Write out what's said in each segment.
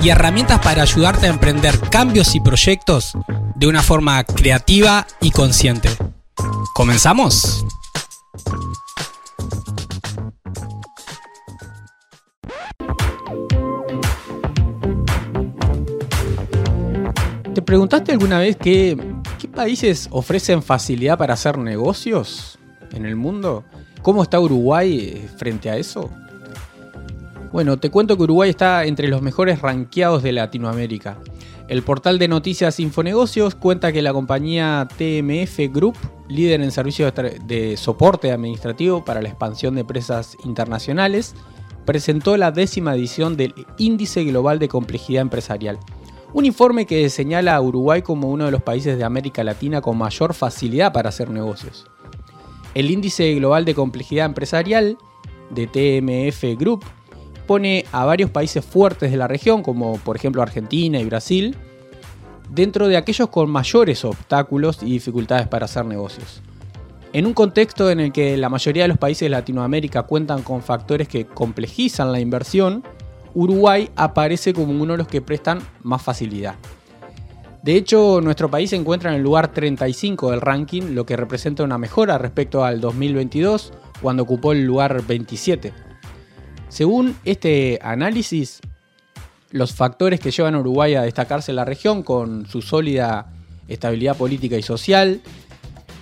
y herramientas para ayudarte a emprender cambios y proyectos de una forma creativa y consciente. ¿Comenzamos? ¿Te preguntaste alguna vez qué, países ofrecen facilidad para hacer negocios en el mundo? ¿Cómo está Uruguay eh, frente a eso? Bueno, te cuento que Uruguay está entre los mejores ranqueados de Latinoamérica. El portal de noticias Infonegocios cuenta que la compañía TMF Group, líder en servicios de soporte administrativo para la expansión de empresas internacionales, presentó la décima edición del Índice Global de Complejidad Empresarial. Un informe que señala a Uruguay como uno de los países de América Latina con mayor facilidad para hacer negocios. El Índice Global de Complejidad Empresarial de TMF Group pone a varios países fuertes de la región, como por ejemplo Argentina y Brasil, dentro de aquellos con mayores obstáculos y dificultades para hacer negocios. En un contexto en el que la mayoría de los países de Latinoamérica cuentan con factores que complejizan la inversión, Uruguay aparece como uno de los que prestan más facilidad. De hecho, nuestro país se encuentra en el lugar 35 del ranking, lo que representa una mejora respecto al 2022, cuando ocupó el lugar 27. Según este análisis, los factores que llevan a Uruguay a destacarse en la región con su sólida estabilidad política y social,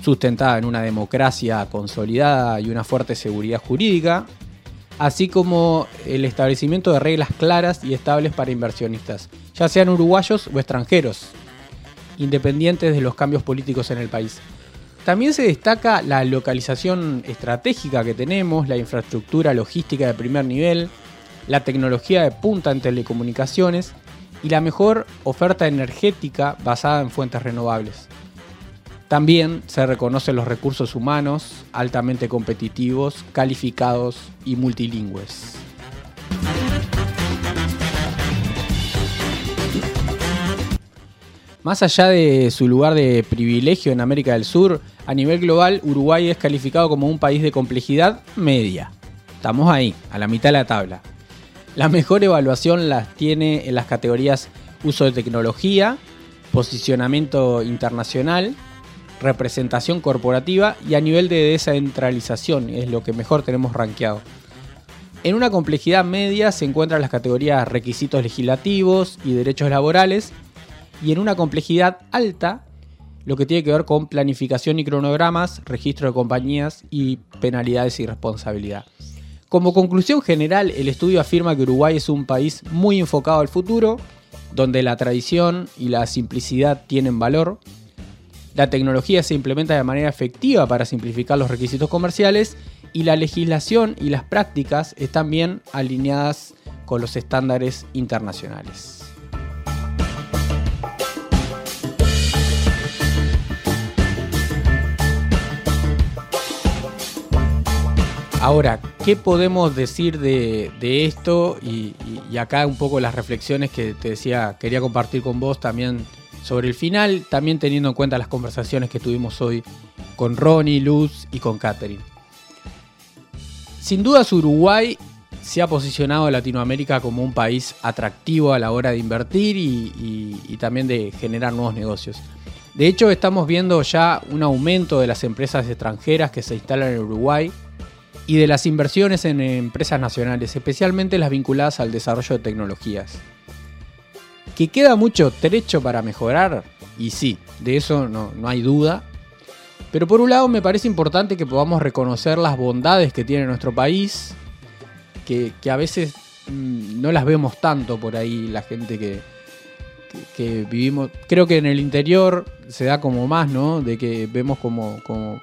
sustentada en una democracia consolidada y una fuerte seguridad jurídica, así como el establecimiento de reglas claras y estables para inversionistas, ya sean uruguayos o extranjeros, independientes de los cambios políticos en el país. También se destaca la localización estratégica que tenemos, la infraestructura logística de primer nivel, la tecnología de punta en telecomunicaciones y la mejor oferta energética basada en fuentes renovables. También se reconocen los recursos humanos altamente competitivos, calificados y multilingües. Más allá de su lugar de privilegio en América del Sur, a nivel global Uruguay es calificado como un país de complejidad media. Estamos ahí, a la mitad de la tabla. La mejor evaluación las tiene en las categorías uso de tecnología, posicionamiento internacional, representación corporativa y a nivel de descentralización, es lo que mejor tenemos rankeado. En una complejidad media se encuentran las categorías requisitos legislativos y derechos laborales, y en una complejidad alta lo que tiene que ver con planificación y cronogramas, registro de compañías y penalidades y responsabilidad. Como conclusión general, el estudio afirma que Uruguay es un país muy enfocado al futuro, donde la tradición y la simplicidad tienen valor. La tecnología se implementa de manera efectiva para simplificar los requisitos comerciales y la legislación y las prácticas están bien alineadas con los estándares internacionales. Ahora, ¿qué podemos decir de, esto? Y, acá un poco las reflexiones que te decía, quería compartir con vos también sobre el final, también teniendo en cuenta las conversaciones que tuvimos hoy con Ronnie, Luz y con Catherine. Sin dudas Uruguay se ha posicionado en Latinoamérica como un país atractivo a la hora de invertir y también de generar nuevos negocios. De hecho, estamos viendo ya un aumento de las empresas extranjeras que se instalan en Uruguay y de las inversiones en empresas nacionales, especialmente las vinculadas al desarrollo de tecnologías. ¿Que queda mucho trecho para mejorar? Y sí, de eso no, hay duda. Pero por un lado me parece importante que podamos reconocer las bondades que tiene nuestro país, que, a veces mm, no las vemos tanto por ahí la gente que, que, vivimos. Creo que en el interior se da como más, ¿no? De que vemos como, como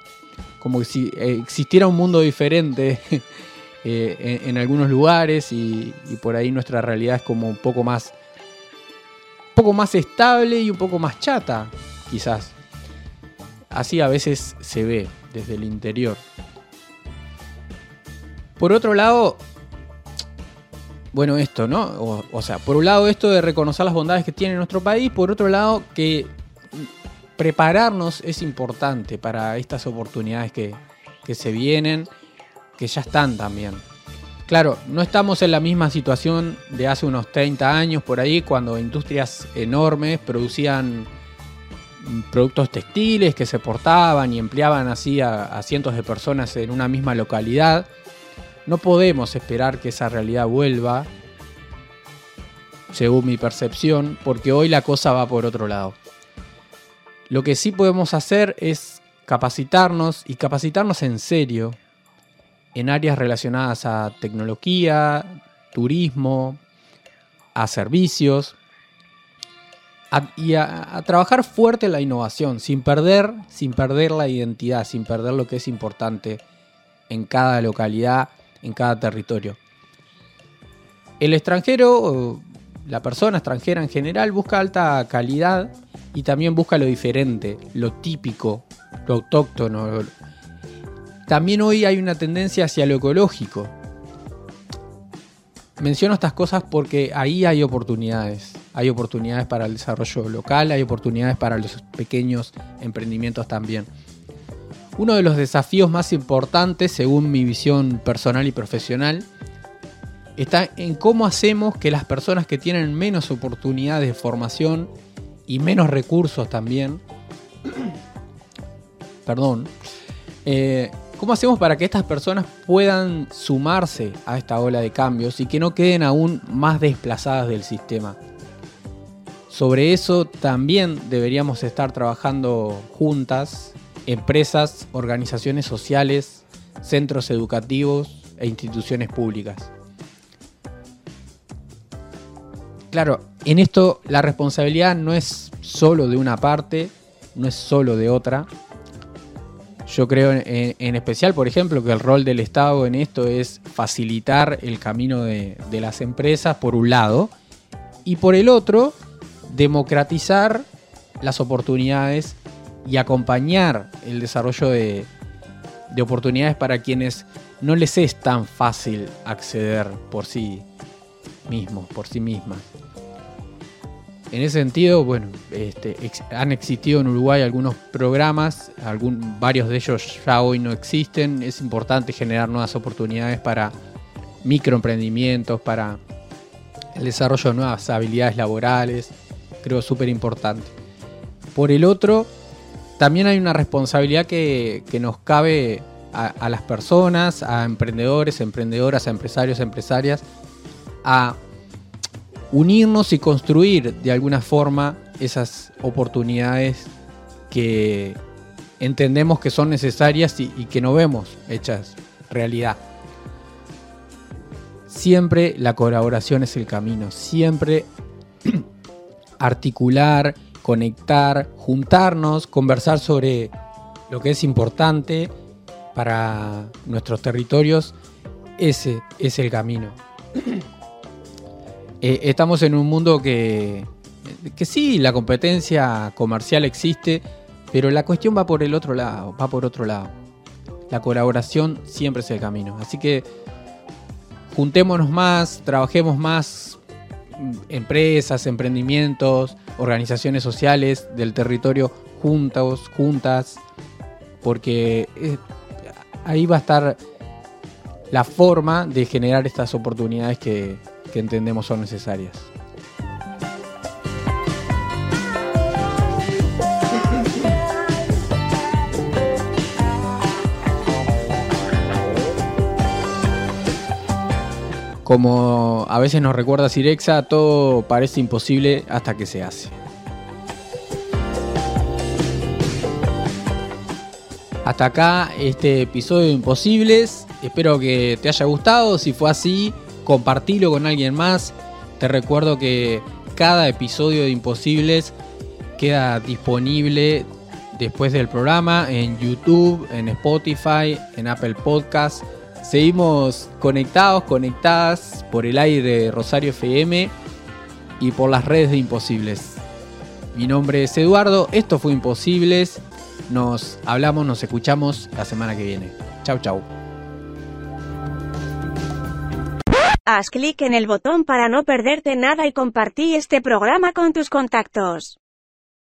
como si existiera un mundo diferente eh, en, algunos lugares y, por ahí nuestra realidad es como un poco más, poco poco más estable y un poco más chata, quizás. Así a veces se ve desde el interior. Por otro lado, bueno, esto, ¿no? O, sea, por un lado esto de reconocer las bondades que tiene nuestro país, por otro lado que prepararnos es importante para estas oportunidades que, que se vienen, que ya están también. Claro, no estamos en la misma situación de hace unos 30 años por ahí, cuando industrias enormes producían productos textiles que se portaban y empleaban así a, cientos de personas en una misma localidad. No podemos esperar que esa realidad vuelva, según mi percepción, porque hoy la cosa va por otro lado. Lo que sí podemos hacer es capacitarnos y capacitarnos en serio en áreas relacionadas a tecnología, turismo, a servicios, y a, trabajar fuerte la innovación, sin perder, sin perder la identidad, sin perder lo que es importante en cada localidad, en cada territorio. El extranjero, la persona extranjera en general, busca alta calidad y también busca lo diferente, lo típico, lo autóctono. También hoy hay una tendencia hacia lo ecológico. Menciono estas cosas porque ahí hay oportunidades hay oportunidades para el desarrollo local, hay oportunidades para los pequeños emprendimientos también. Uno de los desafíos más importantes, según mi visión personal y profesional, está en cómo hacemos que las personas que tienen menos oportunidades de formación y menos recursos también, perdón, eh, ¿cómo hacemos para que estas personas puedan sumarse a esta ola de cambios y que no queden aún más desplazadas del sistema? Sobre eso también deberíamos estar trabajando juntas, empresas, organizaciones sociales, centros educativos e instituciones públicas. Claro, en esto la responsabilidad no es solo de una parte, no es solo de otra. Yo creo en, especial, por ejemplo, que el rol del Estado en esto es facilitar el camino de las empresas, por un lado, y por el otro, democratizar las oportunidades y acompañar el desarrollo de, oportunidades para quienes no les es tan fácil acceder por sí mismos, por sí mismas. En ese sentido, bueno, este, han existido en Uruguay algunos programas, algún, varios de ellos ya hoy no existen. Es importante generar nuevas oportunidades para microemprendimientos, para el desarrollo de nuevas habilidades laborales, creo súper importante. Por el otro, también hay una responsabilidad que, nos cabe a, las personas, a emprendedores, emprendedoras, a empresarios, empresarias, a unirnos y construir de alguna forma esas oportunidades que entendemos que son necesarias y que no vemos hechas realidad. Siempre la colaboración es el camino, siempre articular, conectar, juntarnos, conversar sobre lo que es importante para nuestros territorios, ese es el camino. Eh, estamos en un mundo que, que sí, la competencia comercial existe, pero la cuestión va por el otro lado, va por otro lado. La colaboración siempre es el camino. Así que juntémonos más, trabajemos más empresas, emprendimientos, organizaciones sociales del territorio juntos, juntas, porque eh, ahí va a estar la forma de generar estas oportunidades que, que entendemos son necesarias. Como a veces nos recuerda Sirexa, todo parece imposible hasta que se hace. Hasta acá este episodio de Imposibles. Espero que te haya gustado. Si fue así, compartilo con alguien más. Te recuerdo que cada episodio de Imposibles queda disponible después del programa en YouTube, en Spotify, en Apple Podcasts Seguimos conectados, conectadas por el aire de Rosario FM y por las redes de Imposibles. Mi nombre es Eduardo, esto fue Imposibles. Nos hablamos, nos escuchamos la semana que viene. Chau, chau. Haz clic en el botón para no perderte nada y compartí este programa con tus contactos.